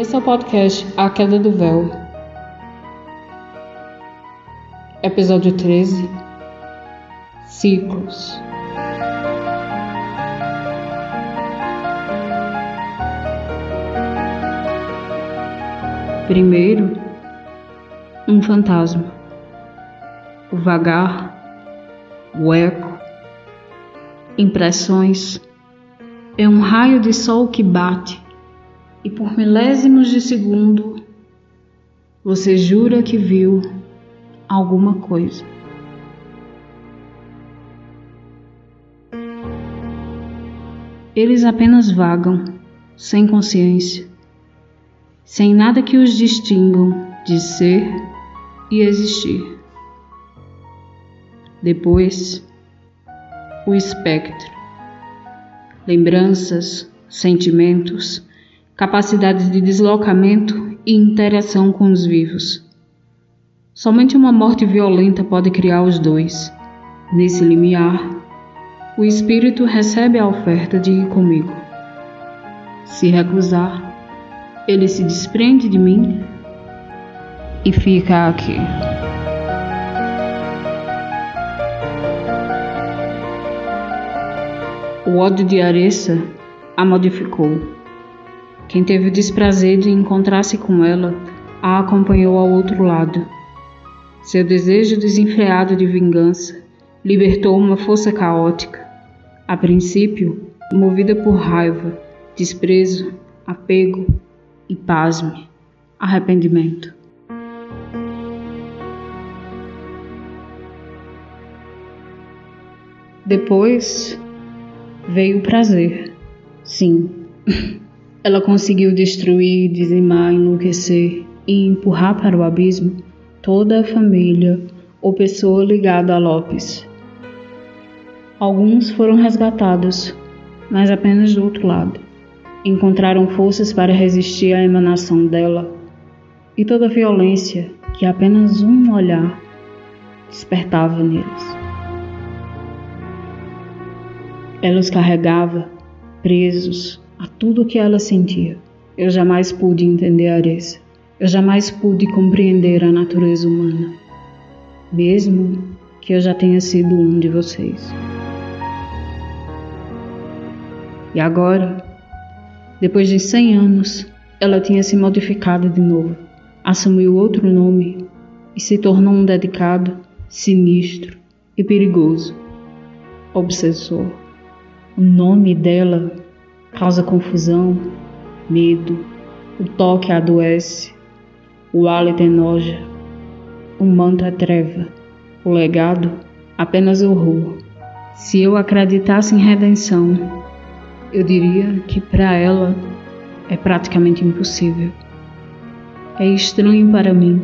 Esse é o podcast A Queda do Véu. Episódio 13 Ciclos. Primeiro, um fantasma. O vagar, o eco, impressões. É um raio de sol que bate e por milésimos de segundo você jura que viu alguma coisa. Eles apenas vagam, sem consciência, sem nada que os distingam de ser e existir. Depois, o espectro. Lembranças, sentimentos, capacidades de deslocamento e interação com os vivos. Somente uma morte violenta pode criar os dois. Nesse limiar, o espírito recebe a oferta de ir comigo. Se recusar, ele se desprende de mim e fica aqui. O ódio de Aressa a modificou. Quem teve o desprazer de encontrar-se com ela a acompanhou ao outro lado. Seu desejo desenfreado de vingança libertou uma força caótica, a princípio movida por raiva, desprezo, apego e, pasme, arrependimento. Depois veio o prazer. Sim, Ela conseguiu destruir, dizimar, enlouquecer e empurrar para o abismo toda a família ou pessoa ligada a Lopes. Alguns foram resgatados, mas apenas do outro lado. Encontraram forças para resistir à emanação dela e toda a violência que apenas um olhar despertava neles. Ela os carregava, presos, a tudo o que ela sentia. Eu jamais pude entender Aressa. Eu jamais pude compreender a natureza humana, mesmo que eu já tenha sido um de vocês. E agora, depois de cem anos, ela tinha se modificado de novo, assumiu outro nome e se tornou um dedicado, sinistro e perigoso obsessor. O nome dela causa confusão, medo, o toque adoece, o hálito enoja, o manto é treva, o legado apenas horror. Se eu acreditasse em redenção, eu diria que para ela é praticamente impossível. É estranho para mim,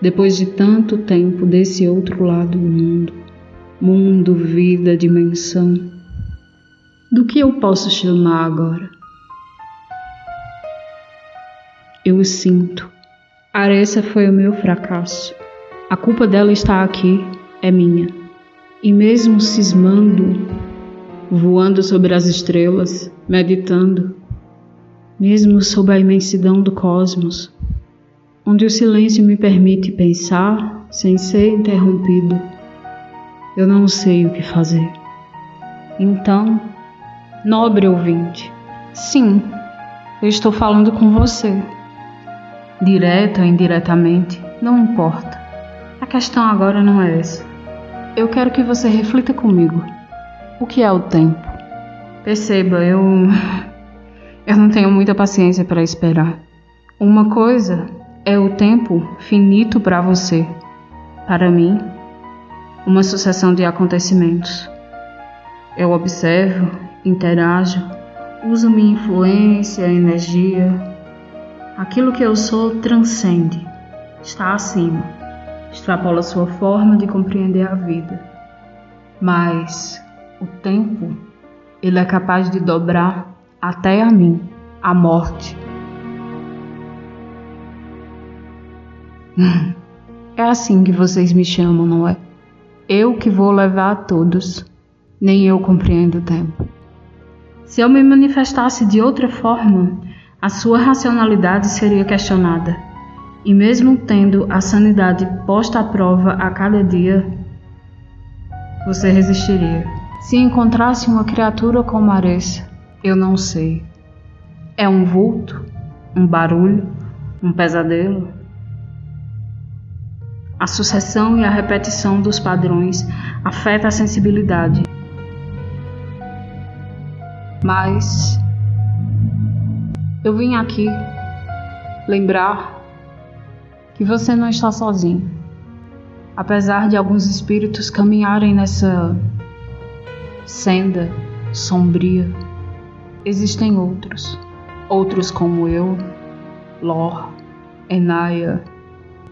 depois de tanto tempo desse outro lado do mundo, mundo, vida, dimensão do que eu posso chamar agora? Eu sinto. Aressa foi o meu fracasso. A culpa dela está aqui, é minha. E mesmo cismando, voando sobre as estrelas, meditando, mesmo sob a imensidão do cosmos, onde o silêncio me permite pensar sem ser interrompido, eu não sei o que fazer. Então, Nobre ouvinte, sim, eu estou falando com você. Direta ou indiretamente, não importa. A questão agora não é essa. Eu quero que você reflita comigo. O que é o tempo? Perceba, eu. Eu não tenho muita paciência para esperar. Uma coisa é o tempo finito para você. Para mim, uma sucessão de acontecimentos. Eu observo interajo, uso minha influência, energia. Aquilo que eu sou transcende, está acima, extrapola sua forma de compreender a vida. Mas o tempo, ele é capaz de dobrar até a mim, a morte. É assim que vocês me chamam, não é? Eu que vou levar a todos. Nem eu compreendo o tempo. Se eu me manifestasse de outra forma, a sua racionalidade seria questionada. E mesmo tendo a sanidade posta à prova a cada dia, você resistiria. Se encontrasse uma criatura como Aressa, eu não sei. É um vulto? Um barulho? Um pesadelo? A sucessão e a repetição dos padrões afeta a sensibilidade. Mas eu vim aqui lembrar que você não está sozinho. Apesar de alguns espíritos caminharem nessa senda sombria, existem outros. Outros como eu, Lor, Enaya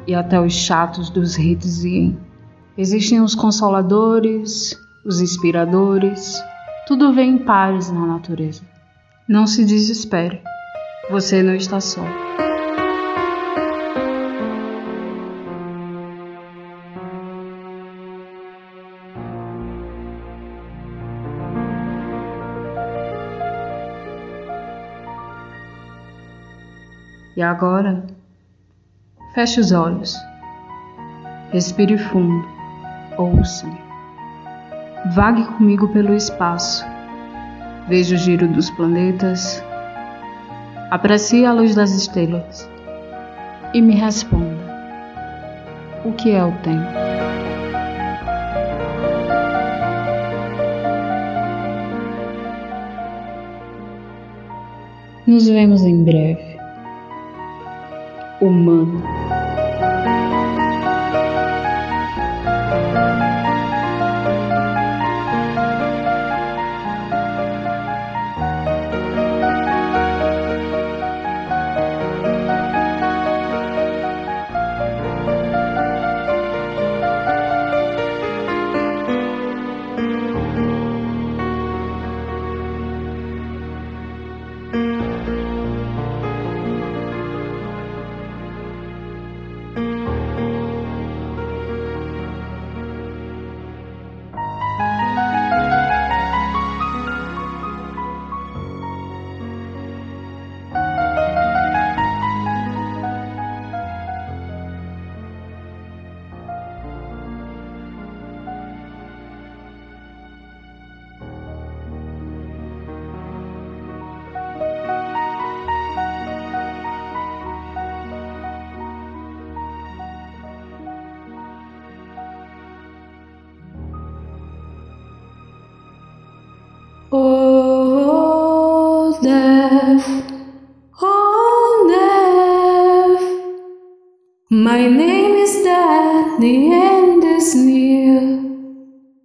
e até os chatos dos Hitzien. Existem os consoladores, os inspiradores, tudo vem em pares na natureza. Não se desespere. Você não está só. E agora, feche os olhos, respire fundo, ouça-me. Vague comigo pelo espaço, veja o giro dos planetas, Aprecie a luz das estrelas e me responda: o que é o tempo? Nos vemos em breve. Humano. Oh, death,